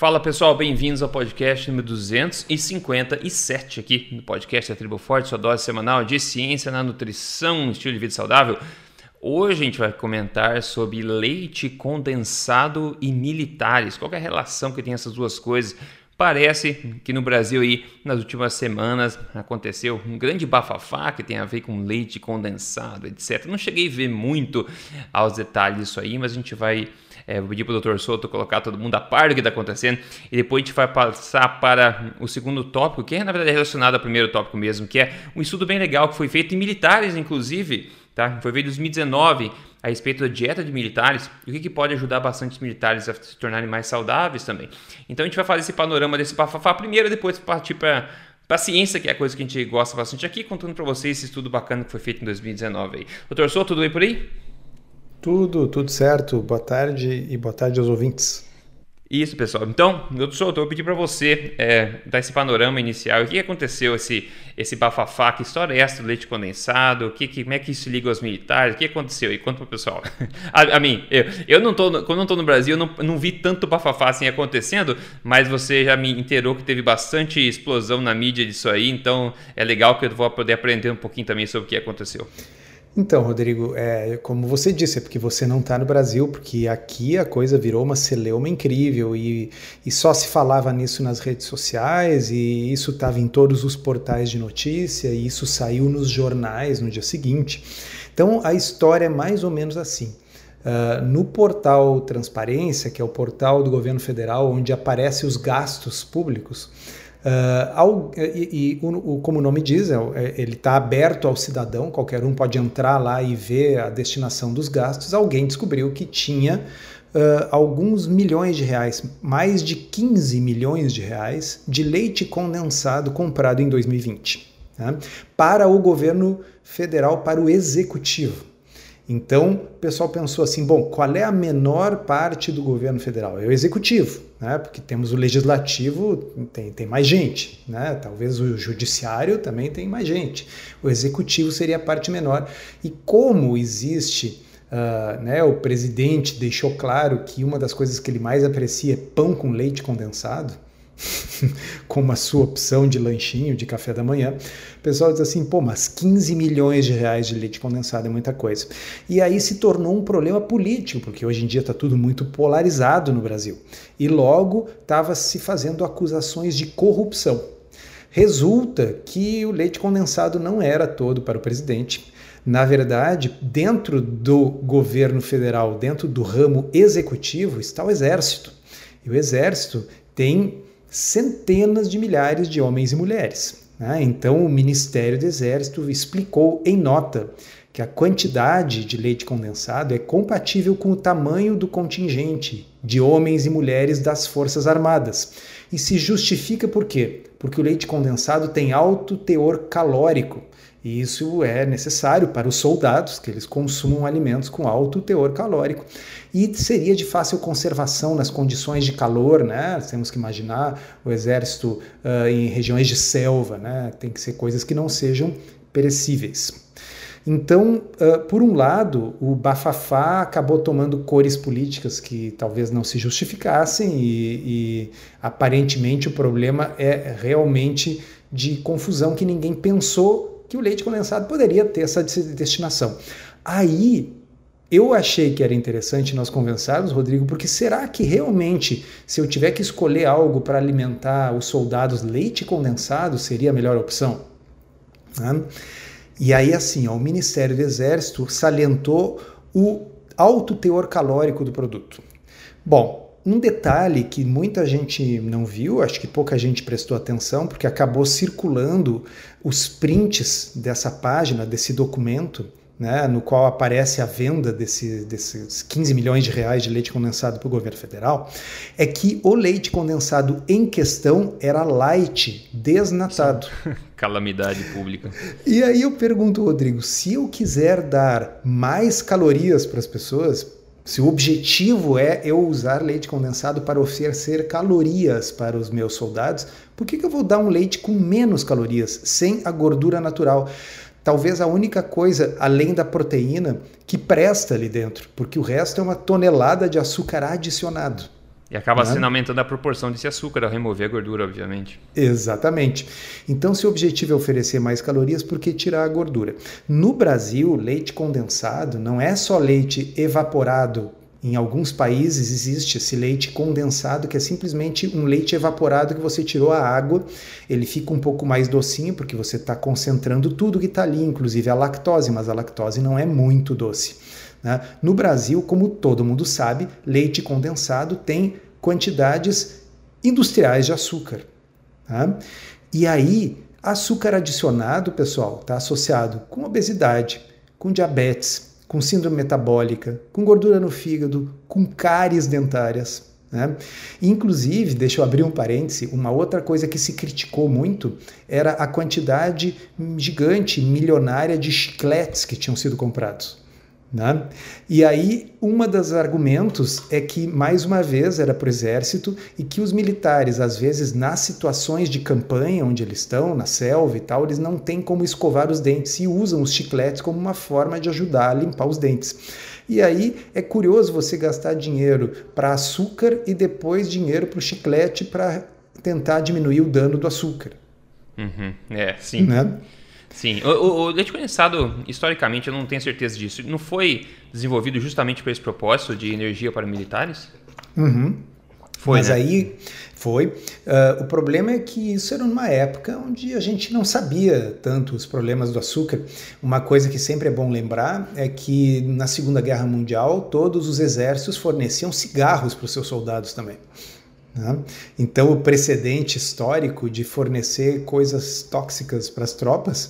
Fala pessoal, bem-vindos ao podcast número 257 aqui no podcast da Tribo Forte, sua dose semanal de ciência na nutrição, estilo de vida saudável. Hoje a gente vai comentar sobre leite condensado e militares. Qual é a relação que tem essas duas coisas? Parece que no Brasil aí, nas últimas semanas aconteceu um grande bafafá que tem a ver com leite condensado, etc. Não cheguei a ver muito aos detalhes disso aí, mas a gente vai é, vou pedir para o Dr. Souto colocar todo mundo a par do que está acontecendo e depois a gente vai passar para o segundo tópico, que é na verdade relacionado ao primeiro tópico mesmo, que é um estudo bem legal que foi feito em militares, inclusive, tá? Foi feito em 2019 a respeito da dieta de militares e o que, que pode ajudar bastante os militares a se tornarem mais saudáveis também. Então a gente vai fazer esse panorama desse bafafá primeiro e depois partir para a ciência, que é a coisa que a gente gosta bastante aqui, contando para vocês esse estudo bacana que foi feito em 2019 aí. Doutor Souto, tudo bem por aí? Tudo, tudo certo. Boa tarde e boa tarde aos ouvintes. Isso, pessoal. Então, doutor eu pedi para você é, dar esse panorama inicial. O que aconteceu, esse, esse bafafá? Que história é essa do leite condensado? Que, que, como é que isso liga aos militares? O que aconteceu? E conta para o pessoal. a, a, mim, eu, eu não tô, quando não estou no Brasil, eu não, não vi tanto bafafá assim acontecendo, mas você já me inteirou que teve bastante explosão na mídia disso aí, então é legal que eu vou poder aprender um pouquinho também sobre o que aconteceu. Então, Rodrigo, é, como você disse, é porque você não está no Brasil, porque aqui a coisa virou uma celeuma incrível e, e só se falava nisso nas redes sociais e isso estava em todos os portais de notícia e isso saiu nos jornais no dia seguinte. Então, a história é mais ou menos assim. Uh, no portal Transparência, que é o portal do governo federal, onde aparecem os gastos públicos, Uh, ao, e, e o, como o nome diz, é, é ele está aberto ao cidadão, qualquer um pode entrar lá e ver a destinação dos gastos. Alguém descobriu que tinha uh, alguns milhões de reais, mais de 15 milhões de reais, de leite condensado comprado em 2020 né, para o governo federal, para o executivo. Então, o pessoal pensou assim: bom, qual é a menor parte do governo federal? É o executivo, né? porque temos o legislativo, tem, tem mais gente, né? talvez o judiciário também tem mais gente. O executivo seria a parte menor. E como existe. Uh, né, o presidente deixou claro que uma das coisas que ele mais aprecia é pão com leite condensado, como a sua opção de lanchinho, de café da manhã, o pessoal diz assim, pô, mas 15 milhões de reais de leite condensado é muita coisa. E aí se tornou um problema político, porque hoje em dia está tudo muito polarizado no Brasil. E logo estava se fazendo acusações de corrupção. Resulta que o leite condensado não era todo para o presidente. Na verdade, dentro do governo federal, dentro do ramo executivo, está o Exército. E o Exército tem centenas de milhares de homens e mulheres. Né? Então, o Ministério do Exército explicou em nota que a quantidade de leite condensado é compatível com o tamanho do contingente de homens e mulheres das Forças Armadas. E se justifica por quê? Porque o leite condensado tem alto teor calórico, e isso é necessário para os soldados, que eles consumam alimentos com alto teor calórico. E seria de fácil conservação nas condições de calor, né? Temos que imaginar o exército uh, em regiões de selva, né? Tem que ser coisas que não sejam perecíveis. Então, uh, por um lado, o bafafá acabou tomando cores políticas que talvez não se justificassem, e, e aparentemente o problema é realmente de confusão que ninguém pensou que o leite condensado poderia ter essa destinação. Aí eu achei que era interessante nós conversarmos, Rodrigo, porque será que realmente, se eu tiver que escolher algo para alimentar os soldados, leite condensado seria a melhor opção? Né? E aí, assim, ó, o Ministério do Exército salientou o alto teor calórico do produto. Bom, um detalhe que muita gente não viu, acho que pouca gente prestou atenção, porque acabou circulando os prints dessa página, desse documento, né, no qual aparece a venda desse, desses 15 milhões de reais de leite condensado para o governo federal, é que o leite condensado em questão era light, desnatado. Calamidade pública. E aí eu pergunto, Rodrigo, se eu quiser dar mais calorias para as pessoas, se o objetivo é eu usar leite condensado para oferecer calorias para os meus soldados, por que, que eu vou dar um leite com menos calorias, sem a gordura natural? Talvez a única coisa, além da proteína, que presta ali dentro, porque o resto é uma tonelada de açúcar adicionado. E acaba né? sendo aumentando a proporção desse açúcar ao remover a gordura, obviamente. Exatamente. Então, se o objetivo é oferecer mais calorias, por que tirar a gordura? No Brasil, leite condensado não é só leite evaporado em alguns países existe esse leite condensado, que é simplesmente um leite evaporado que você tirou a água. Ele fica um pouco mais docinho, porque você está concentrando tudo que está ali, inclusive a lactose, mas a lactose não é muito doce. Né? No Brasil, como todo mundo sabe, leite condensado tem quantidades industriais de açúcar. Tá? E aí, açúcar adicionado, pessoal, está associado com obesidade, com diabetes com síndrome metabólica, com gordura no fígado, com cáries dentárias. Né? Inclusive, deixa eu abrir um parêntese, uma outra coisa que se criticou muito era a quantidade gigante, milionária de chicletes que tinham sido comprados. Né? E aí, um dos argumentos é que, mais uma vez, era para o exército e que os militares, às vezes, nas situações de campanha onde eles estão, na selva e tal, eles não têm como escovar os dentes e usam os chicletes como uma forma de ajudar a limpar os dentes. E aí é curioso você gastar dinheiro para açúcar e depois dinheiro para o chiclete para tentar diminuir o dano do açúcar. Uhum. É, sim. Né? Sim, o, o, leite condensado, historicamente, eu não tenho certeza disso. Não foi desenvolvido justamente para esse propósito de energia para militares? Uhum. Foi, Mas né? aí foi. Uh, o problema é que isso era numa época onde a gente não sabia tanto os problemas do açúcar. Uma coisa que sempre é bom lembrar é que na Segunda Guerra Mundial todos os exércitos forneciam cigarros para os seus soldados também. Né? Então, o precedente histórico de fornecer coisas tóxicas para as tropas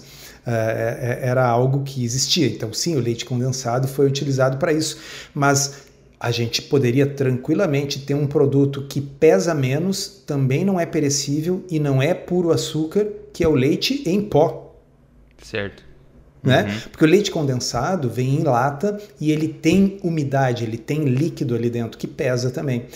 uh, era algo que existia. Então, sim, o leite condensado foi utilizado para isso, mas a gente poderia tranquilamente ter um produto que pesa menos, também não é perecível e não é puro açúcar, que é o leite em pó. Certo. Né? Uhum. Porque o leite condensado vem em lata e ele tem umidade, ele tem líquido ali dentro que pesa também.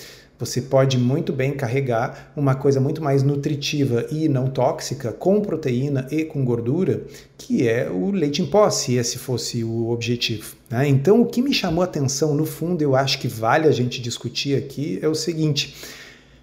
Você pode muito bem carregar uma coisa muito mais nutritiva e não tóxica, com proteína e com gordura, que é o leite em pó, se esse fosse o objetivo. Né? Então, o que me chamou a atenção, no fundo, eu acho que vale a gente discutir aqui, é o seguinte: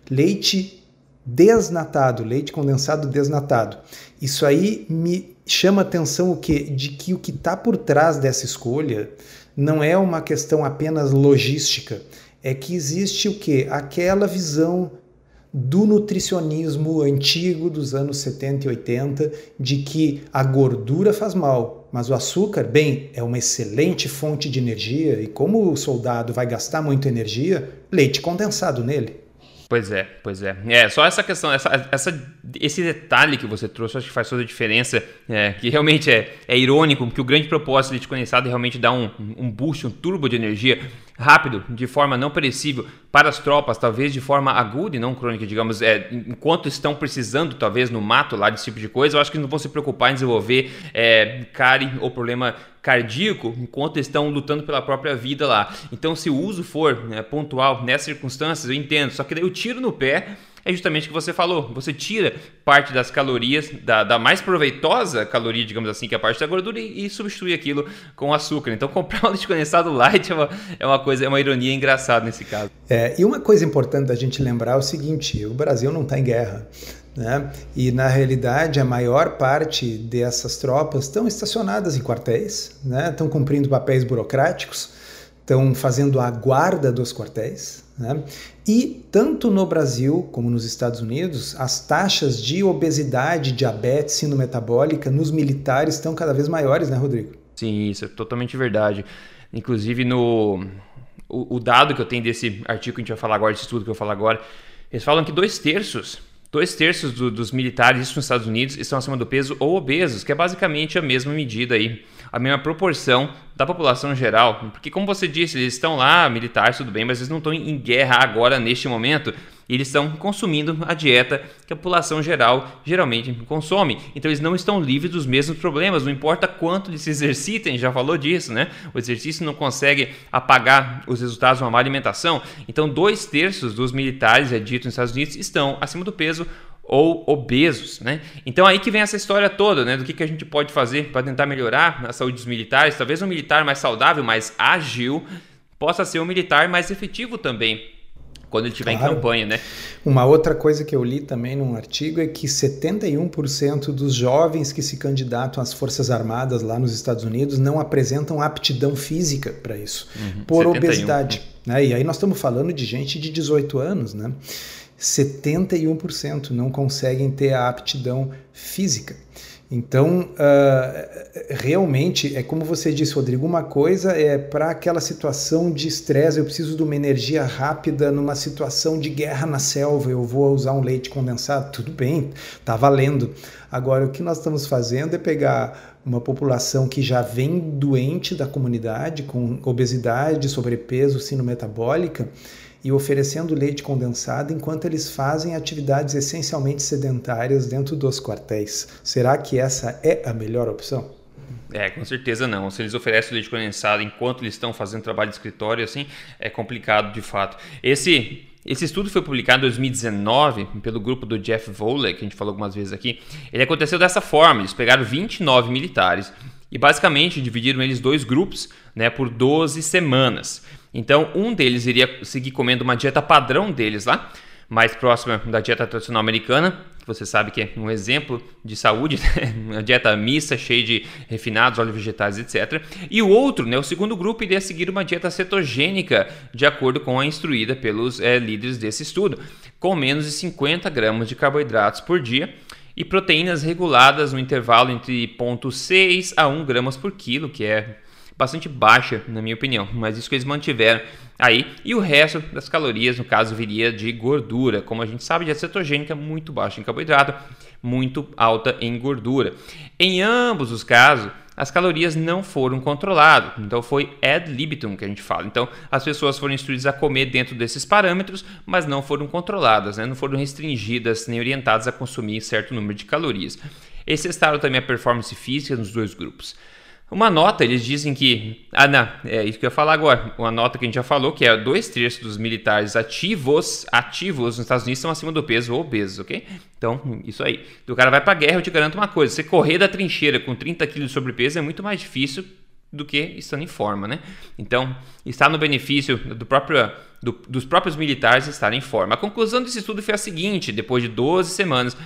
leite desnatado, leite condensado desnatado. Isso aí me chama atenção o quê? De que o que está por trás dessa escolha não é uma questão apenas logística é que existe o que? Aquela visão do nutricionismo antigo dos anos 70 e 80 de que a gordura faz mal, mas o açúcar, bem, é uma excelente fonte de energia e como o soldado vai gastar muita energia, leite condensado nele. Pois é, pois é. É, só essa questão, essa, essa, esse detalhe que você trouxe, acho que faz toda a diferença, é, que realmente é, é irônico, porque o grande propósito de leite condensado é realmente dar um, um boost, um turbo de energia rápido, de forma não perecível, para as tropas, talvez de forma aguda e não crônica, digamos, é, enquanto estão precisando, talvez no mato lá desse tipo de coisa, eu acho que não vão se preocupar em desenvolver é, cárie ou problema cardíaco enquanto estão lutando pela própria vida lá. Então, se o uso for né, pontual nessas circunstâncias, eu entendo. Só que daí o tiro no pé é justamente o que você falou. Você tira parte das calorias, da, da, mais proveitosa caloria, digamos assim, que é a parte da gordura, e, e substitui aquilo com açúcar. Então, comprar um leite condensado light é uma, é uma coisa, é uma ironia engraçada nesse caso. É, e uma coisa importante da gente lembrar é o seguinte: o Brasil não está em guerra. Né? E na realidade, a maior parte dessas tropas estão estacionadas em quartéis, né? estão cumprindo papéis burocráticos, estão fazendo a guarda dos quartéis. Né? E tanto no Brasil como nos Estados Unidos, as taxas de obesidade, diabetes, síndrome metabólica nos militares estão cada vez maiores, né, Rodrigo? Sim, isso é totalmente verdade. Inclusive, no o, o dado que eu tenho desse artigo que a gente vai falar agora, desse estudo que eu vou falar agora, eles falam que dois terços Dois terços do, dos militares, nos Estados Unidos, estão acima do peso ou obesos, que é basicamente a mesma medida aí, a mesma proporção da população geral. Porque, como você disse, eles estão lá, militares, tudo bem, mas eles não estão em guerra agora, neste momento e eles estão consumindo a dieta que a população geral geralmente consome. Então eles não estão livres dos mesmos problemas, não importa quanto eles se exercitem, já falou disso, né? O exercício não consegue apagar os resultados de uma má alimentação. Então, dois terços dos militares, é dito nos Estados Unidos, estão acima do peso ou obesos, né? Então aí que vem essa história toda, né? Do que, que a gente pode fazer para tentar melhorar a saúde dos militares. Talvez um militar mais saudável, mais ágil, possa ser um militar mais efetivo também quando ele estiver claro. em campanha, né? Uma outra coisa que eu li também num artigo é que 71% dos jovens que se candidatam às Forças Armadas lá nos Estados Unidos não apresentam aptidão física para isso, uhum. por 71. obesidade. Né? E aí nós estamos falando de gente de 18 anos, né? 71% não conseguem ter a aptidão física. Então, uh, realmente, é como você disse, Rodrigo, uma coisa é para aquela situação de estresse, eu preciso de uma energia rápida numa situação de guerra na selva, eu vou usar um leite condensado, tudo bem, tá valendo. Agora, o que nós estamos fazendo é pegar uma população que já vem doente da comunidade, com obesidade, sobrepeso, sino metabólica, e oferecendo leite condensado enquanto eles fazem atividades essencialmente sedentárias dentro dos quartéis. Será que essa é a melhor opção? É, com certeza não. Se eles oferecem leite condensado enquanto eles estão fazendo trabalho de escritório, assim, é complicado de fato. Esse esse estudo foi publicado em 2019 pelo grupo do Jeff Volek, que a gente falou algumas vezes aqui. Ele aconteceu dessa forma: eles pegaram 29 militares e basicamente dividiram eles dois grupos né, por 12 semanas. Então, um deles iria seguir comendo uma dieta padrão deles lá, mais próxima da dieta tradicional americana, que você sabe que é um exemplo de saúde, né? uma dieta mista, cheia de refinados, óleos vegetais, etc. E o outro, né, o segundo grupo, iria seguir uma dieta cetogênica, de acordo com a instruída pelos é, líderes desse estudo, com menos de 50 gramas de carboidratos por dia e proteínas reguladas no intervalo entre 0,6 a 1 gramas por quilo, que é bastante baixa, na minha opinião, mas isso que eles mantiveram aí. E o resto das calorias, no caso, viria de gordura. Como a gente sabe, a cetogênica é muito baixa em carboidrato, muito alta em gordura. Em ambos os casos, as calorias não foram controladas. Então foi ad libitum que a gente fala. Então as pessoas foram instruídas a comer dentro desses parâmetros, mas não foram controladas, né? não foram restringidas nem orientadas a consumir certo número de calorias. Esse testaram também a performance física nos dois grupos. Uma nota, eles dizem que. Ah, não, é isso que eu ia falar agora. Uma nota que a gente já falou, que é dois terços dos militares ativos, ativos nos Estados Unidos estão acima do peso ou obesos, ok? Então, isso aí. O cara vai pra guerra, eu te garanto uma coisa: você correr da trincheira com 30 quilos de sobrepeso é muito mais difícil do que estando em forma, né? Então, está no benefício do próprio, do, dos próprios militares estarem em forma. A conclusão desse estudo foi a seguinte: depois de 12 semanas,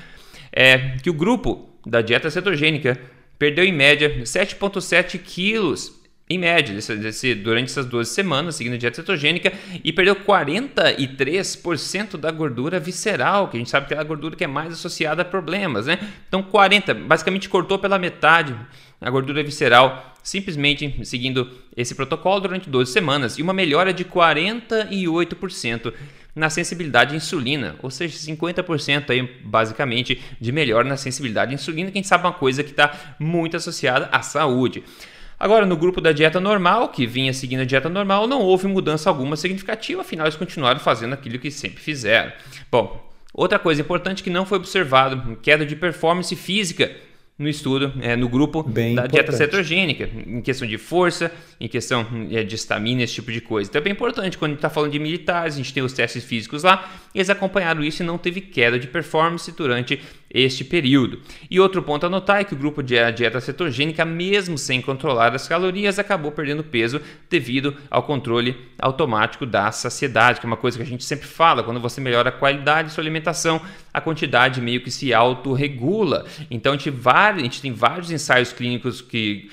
é que o grupo da dieta cetogênica perdeu em média 7,7 quilos em média, desse, desse, durante essas 12 semanas, seguindo a dieta cetogênica, e perdeu 43% da gordura visceral, que a gente sabe que é a gordura que é mais associada a problemas, né? Então, 40%, basicamente cortou pela metade a gordura visceral, simplesmente seguindo esse protocolo durante 12 semanas, e uma melhora de 48% na sensibilidade à insulina, ou seja, 50% aí basicamente de melhora na sensibilidade à insulina, quem sabe uma coisa que está muito associada à saúde. Agora, no grupo da dieta normal, que vinha seguindo a dieta normal, não houve mudança alguma significativa, afinal eles continuaram fazendo aquilo que sempre fizeram. Bom, outra coisa importante que não foi observado, queda de performance física no estudo, é, no grupo bem da importante. dieta cetogênica, em questão de força, em questão é, de estamina, esse tipo de coisa. Então é bem importante, quando a gente está falando de militares, a gente tem os testes físicos lá, eles acompanharam isso e não teve queda de performance durante este período. E outro ponto a notar é que o grupo de dieta cetogênica, mesmo sem controlar as calorias, acabou perdendo peso devido ao controle automático da saciedade, que é uma coisa que a gente sempre fala, quando você melhora a qualidade de sua alimentação, a quantidade meio que se autorregula. Então a gente, a gente tem vários ensaios clínicos que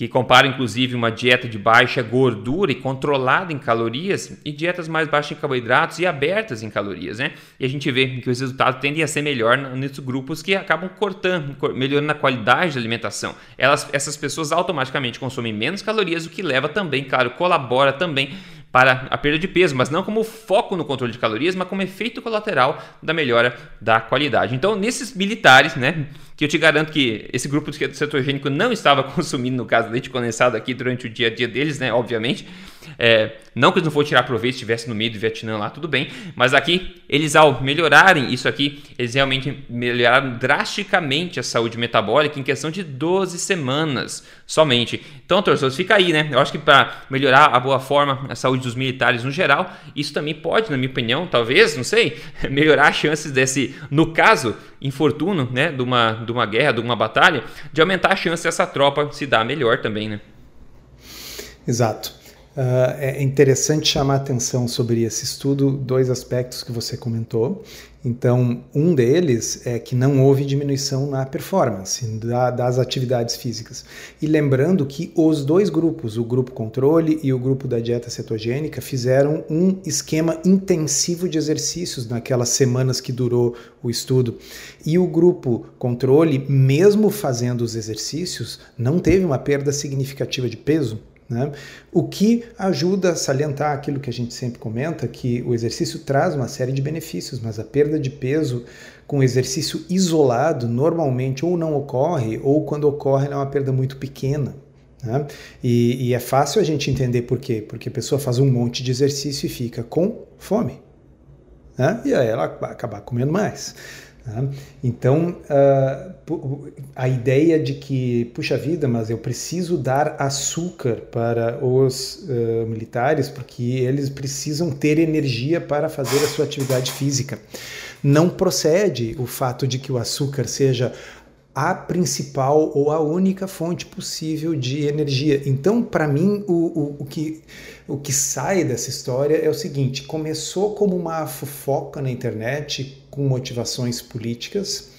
que compara inclusive uma dieta de baixa gordura e controlada em calorias e dietas mais baixas em carboidratos e abertas em calorias, né? E a gente vê que os resultados tendem a ser melhor nesses grupos que acabam cortando, melhorando a qualidade da alimentação. Elas, essas pessoas automaticamente consomem menos calorias, o que leva também, claro, colabora também para a perda de peso, mas não como foco no controle de calorias, mas como efeito colateral da melhora da qualidade. Então, nesses militares, né, que eu te garanto que esse grupo cetogênico não estava consumindo, no caso, leite condensado aqui durante o dia a dia deles, né, obviamente, é, não que eles não fossem tirar proveito se estivesse no meio do Vietnã lá, tudo bem. Mas aqui, eles ao melhorarem isso aqui, eles realmente melhoraram drasticamente a saúde metabólica em questão de 12 semanas somente. Então, torcedores, fica aí, né? Eu acho que para melhorar a boa forma, a saúde dos militares no geral, isso também pode, na minha opinião, talvez, não sei, melhorar as chances desse, no caso, infortúnio, né, de uma, de uma guerra, de uma batalha, de aumentar a chance dessa tropa se dar melhor também, né? Exato. Uh, é interessante chamar atenção sobre esse estudo, dois aspectos que você comentou. Então, um deles é que não houve diminuição na performance da, das atividades físicas. E lembrando que os dois grupos, o grupo controle e o grupo da dieta cetogênica, fizeram um esquema intensivo de exercícios naquelas semanas que durou o estudo. E o grupo controle, mesmo fazendo os exercícios, não teve uma perda significativa de peso. Né? O que ajuda a salientar aquilo que a gente sempre comenta, que o exercício traz uma série de benefícios, mas a perda de peso com exercício isolado normalmente ou não ocorre, ou quando ocorre é uma perda muito pequena. Né? E, e é fácil a gente entender por quê, porque a pessoa faz um monte de exercício e fica com fome. Né? E aí ela vai acabar comendo mais. Tá? Então, uh, a ideia de que, puxa vida, mas eu preciso dar açúcar para os uh, militares porque eles precisam ter energia para fazer a sua atividade física. Não procede o fato de que o açúcar seja a principal ou a única fonte possível de energia. Então, para mim, o, o, o, que, o que sai dessa história é o seguinte: começou como uma fofoca na internet com motivações políticas,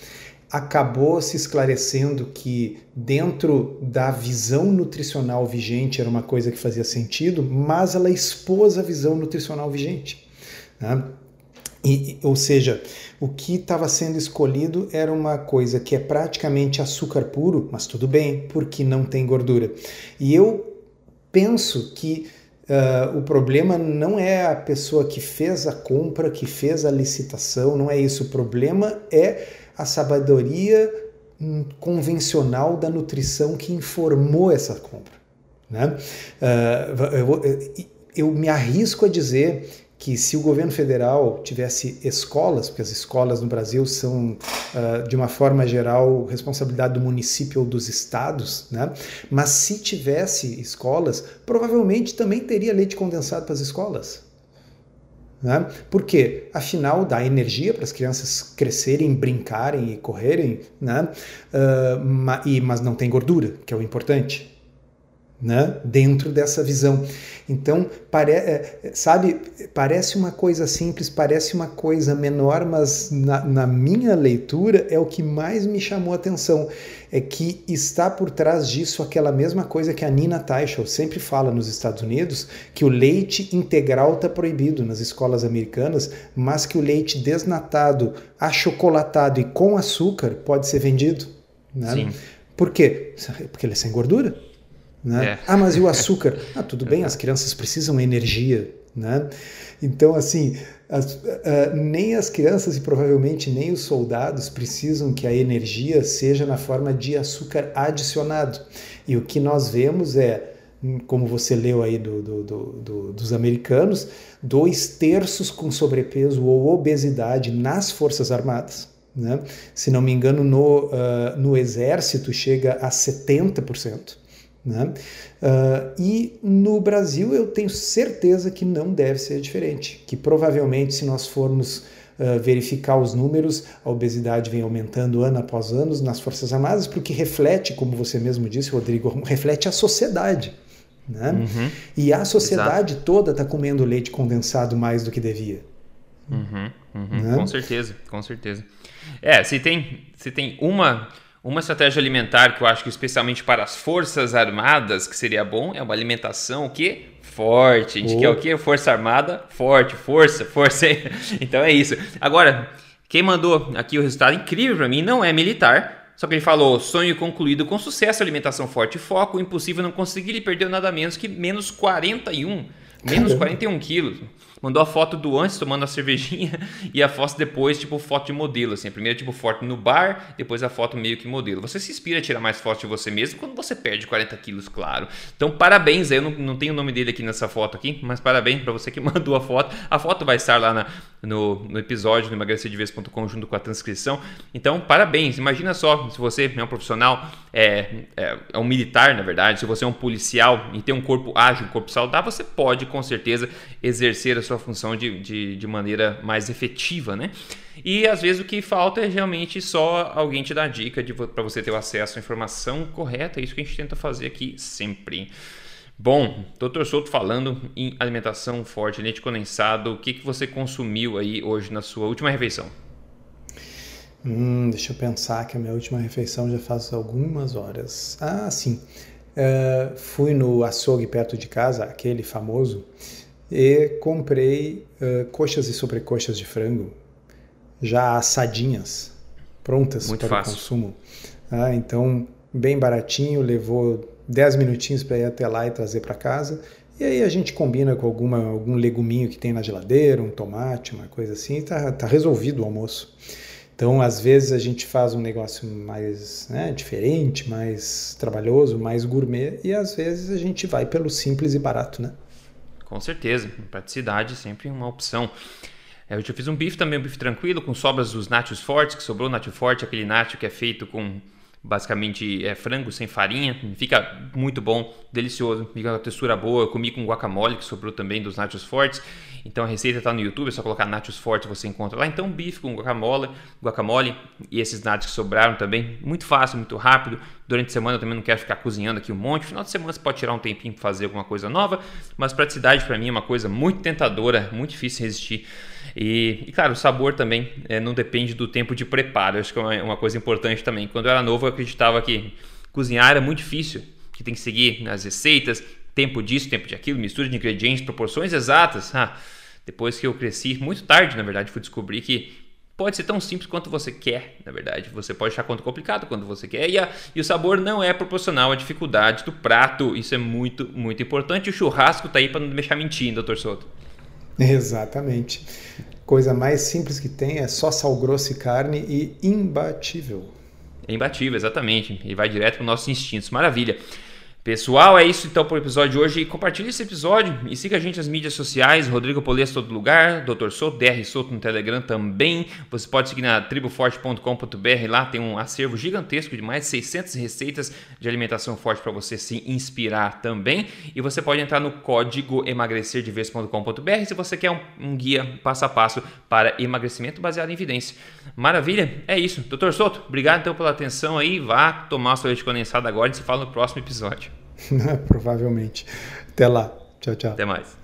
acabou se esclarecendo que, dentro da visão nutricional vigente, era uma coisa que fazia sentido, mas ela expôs a visão nutricional vigente. Né? E, ou seja, o que estava sendo escolhido era uma coisa que é praticamente açúcar puro, mas tudo bem, porque não tem gordura. E eu penso que uh, o problema não é a pessoa que fez a compra, que fez a licitação, não é isso. O problema é a sabedoria hum, convencional da nutrição que informou essa compra. Né? Uh, eu, eu me arrisco a dizer que se o governo federal tivesse escolas, porque as escolas no Brasil são, uh, de uma forma geral, responsabilidade do município ou dos estados, né? mas se tivesse escolas, provavelmente também teria leite condensado para as escolas. Né? Por quê? Afinal, dá energia para as crianças crescerem, brincarem e correrem, né? E, mas não tem gordura, que é o importante né? dentro dessa visão. Então, pare, é, sabe, parece uma coisa simples, parece uma coisa menor, mas na, na, minha leitura é o que mais me chamou a atenção. É que está por trás disso aquela mesma coisa que a Nina Teicholz sempre fala nos Estados Unidos, que o leite integral está proibido nas escolas americanas, mas que o leite desnatado, achocolatado e com açúcar pode ser vendido. Né? Sim. Por quê? Porque ele é sem gordura. Né? É. Ah, mas e o açúcar? Ah, tudo bem, as crianças precisam de energia. Né? Então, assim, as, uh, nem as crianças e provavelmente nem os soldados precisam que a energia seja na forma de açúcar adicionado. E o que nós vemos é, como você leu aí do, do, do, dos americanos, dois terços com sobrepeso ou obesidade nas Forças Armadas. Né? Se não me engano, no, uh, no Exército chega a 70%. Né? Uh, e no Brasil eu tenho certeza que não deve ser diferente, que provavelmente se nós formos uh, verificar os números, a obesidade vem aumentando ano após ano nas Forças Armadas, porque reflete, como você mesmo disse, Rodrigo, reflete a sociedade. Né? Uhum. E a sociedade Exato. toda está comendo leite condensado mais do que devia. Uhum, uhum. Né? Com certeza, com certeza. É, se tem, se tem uma uma estratégia alimentar que eu acho que especialmente para as forças armadas que seria bom é uma alimentação o quê? Forte. A gente oh. quer o quê? Força armada forte, força, força. então é isso. Agora, quem mandou aqui o resultado incrível para mim não é militar, só que ele falou: sonho concluído com sucesso, alimentação forte e foco, impossível não conseguir, ele perdeu nada menos que menos 41, menos 41 quilos mandou a foto do antes tomando a cervejinha e a foto depois, tipo, foto de modelo, assim. A primeira, tipo, foto no bar, depois a foto meio que modelo. Você se inspira a tirar mais fotos de você mesmo quando você perde 40 quilos, claro. Então, parabéns, eu não, não tenho o nome dele aqui nessa foto aqui, mas parabéns para você que mandou a foto. A foto vai estar lá na, no, no episódio no emagrecerdeves.com junto com a transcrição. Então, parabéns. Imagina só, se você é um profissional, é, é, é um militar, na verdade, se você é um policial e tem um corpo ágil, um corpo saudável, você pode, com certeza, exercer a sua sua função de, de, de maneira mais efetiva, né? E às vezes o que falta é realmente só alguém te dar dica para você ter o acesso à informação correta. É isso que a gente tenta fazer aqui sempre. Bom, doutor Souto falando em alimentação forte, leite condensado, o que, que você consumiu aí hoje na sua última refeição? Hum, deixa eu pensar que a minha última refeição já faz algumas horas. Ah, sim. Uh, fui no açougue perto de casa, aquele famoso, e comprei uh, coxas e sobrecoxas de frango, já assadinhas, prontas Muito para fácil. o consumo. Ah, então, bem baratinho, levou 10 minutinhos para ir até lá e trazer para casa. E aí a gente combina com alguma, algum leguminho que tem na geladeira, um tomate, uma coisa assim, e tá, tá resolvido o almoço. Então, às vezes a gente faz um negócio mais né, diferente, mais trabalhoso, mais gourmet, e às vezes a gente vai pelo simples e barato, né? Com certeza, praticidade sempre uma opção. É, eu já fiz um bife também, um bife tranquilo, com sobras dos nachos fortes, que sobrou nacho forte, aquele nacho que é feito com basicamente é frango sem farinha, fica muito bom, delicioso, fica uma textura boa. Eu comi com guacamole que sobrou também dos nachos fortes. Então a receita está no YouTube, é só colocar nachos fortes você encontra lá. Então bife com guacamole, guacamole e esses nachos que sobraram também, muito fácil, muito rápido. Durante a semana eu também não quero ficar cozinhando aqui um monte. Final de semana você pode tirar um tempinho para fazer alguma coisa nova, mas praticidade para mim é uma coisa muito tentadora, muito difícil resistir. E, e, claro, o sabor também é, não depende do tempo de preparo. Acho que é uma, uma, coisa importante também. Quando eu era novo, eu acreditava que cozinhar era muito difícil, que tem que seguir as receitas, tempo disso, tempo de aquilo, mistura de ingredientes, proporções exatas. Ah, depois que eu cresci, muito tarde, na verdade, fui descobrir que pode ser tão simples quanto você quer, na verdade. Você pode achar quanto complicado quando você quer. E, a, e, o sabor não é proporcional à dificuldade do prato. Isso é muito, muito importante. O churrasco tá aí para não deixar mentindo, doutor Soto. Exatamente. Coisa mais simples que tem é só sal grosso e carne e imbatível. É imbatível, exatamente. E vai direto para os nossos instintos. Maravilha. Pessoal, é isso então para o episódio de hoje. Compartilhe esse episódio e siga a gente nas mídias sociais. Rodrigo Polês todo lugar, Dr. Souto, DR Souto no Telegram também. Você pode seguir na triboforte.com.br. Lá tem um acervo gigantesco de mais de 600 receitas de alimentação forte para você se inspirar também. E você pode entrar no código emagrecerdeves.com.br se você quer um, um, guia passo a passo para emagrecimento baseado em evidência. Maravilha, é isso. Dr. Souto, obrigado então pela atenção aí. Vá tomar sua leite condensado agora e se fala no próximo episódio. Provavelmente. Até lá. Tchau, tchau. Até mais.